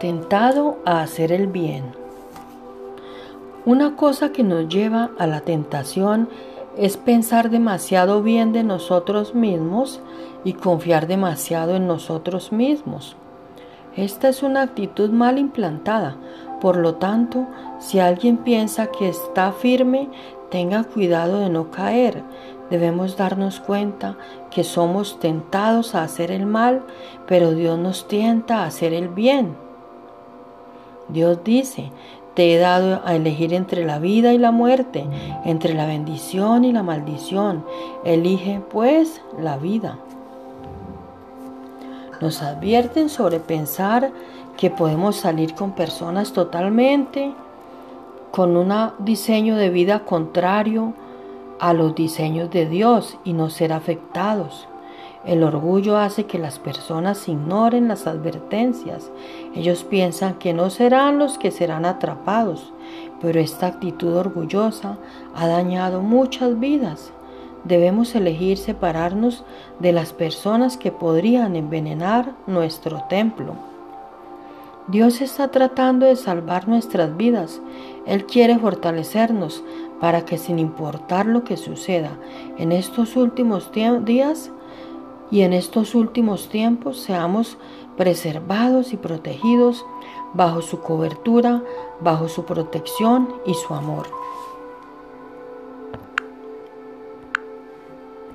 Tentado a hacer el bien. Una cosa que nos lleva a la tentación es pensar demasiado bien de nosotros mismos y confiar demasiado en nosotros mismos. Esta es una actitud mal implantada, por lo tanto, si alguien piensa que está firme, tenga cuidado de no caer. Debemos darnos cuenta que somos tentados a hacer el mal, pero Dios nos tienta a hacer el bien. Dios dice, te he dado a elegir entre la vida y la muerte, entre la bendición y la maldición. Elige pues la vida. Nos advierten sobre pensar que podemos salir con personas totalmente con un diseño de vida contrario a los diseños de Dios y no ser afectados. El orgullo hace que las personas ignoren las advertencias. Ellos piensan que no serán los que serán atrapados, pero esta actitud orgullosa ha dañado muchas vidas. Debemos elegir separarnos de las personas que podrían envenenar nuestro templo. Dios está tratando de salvar nuestras vidas. Él quiere fortalecernos para que sin importar lo que suceda en estos últimos días, y en estos últimos tiempos seamos preservados y protegidos bajo su cobertura, bajo su protección y su amor.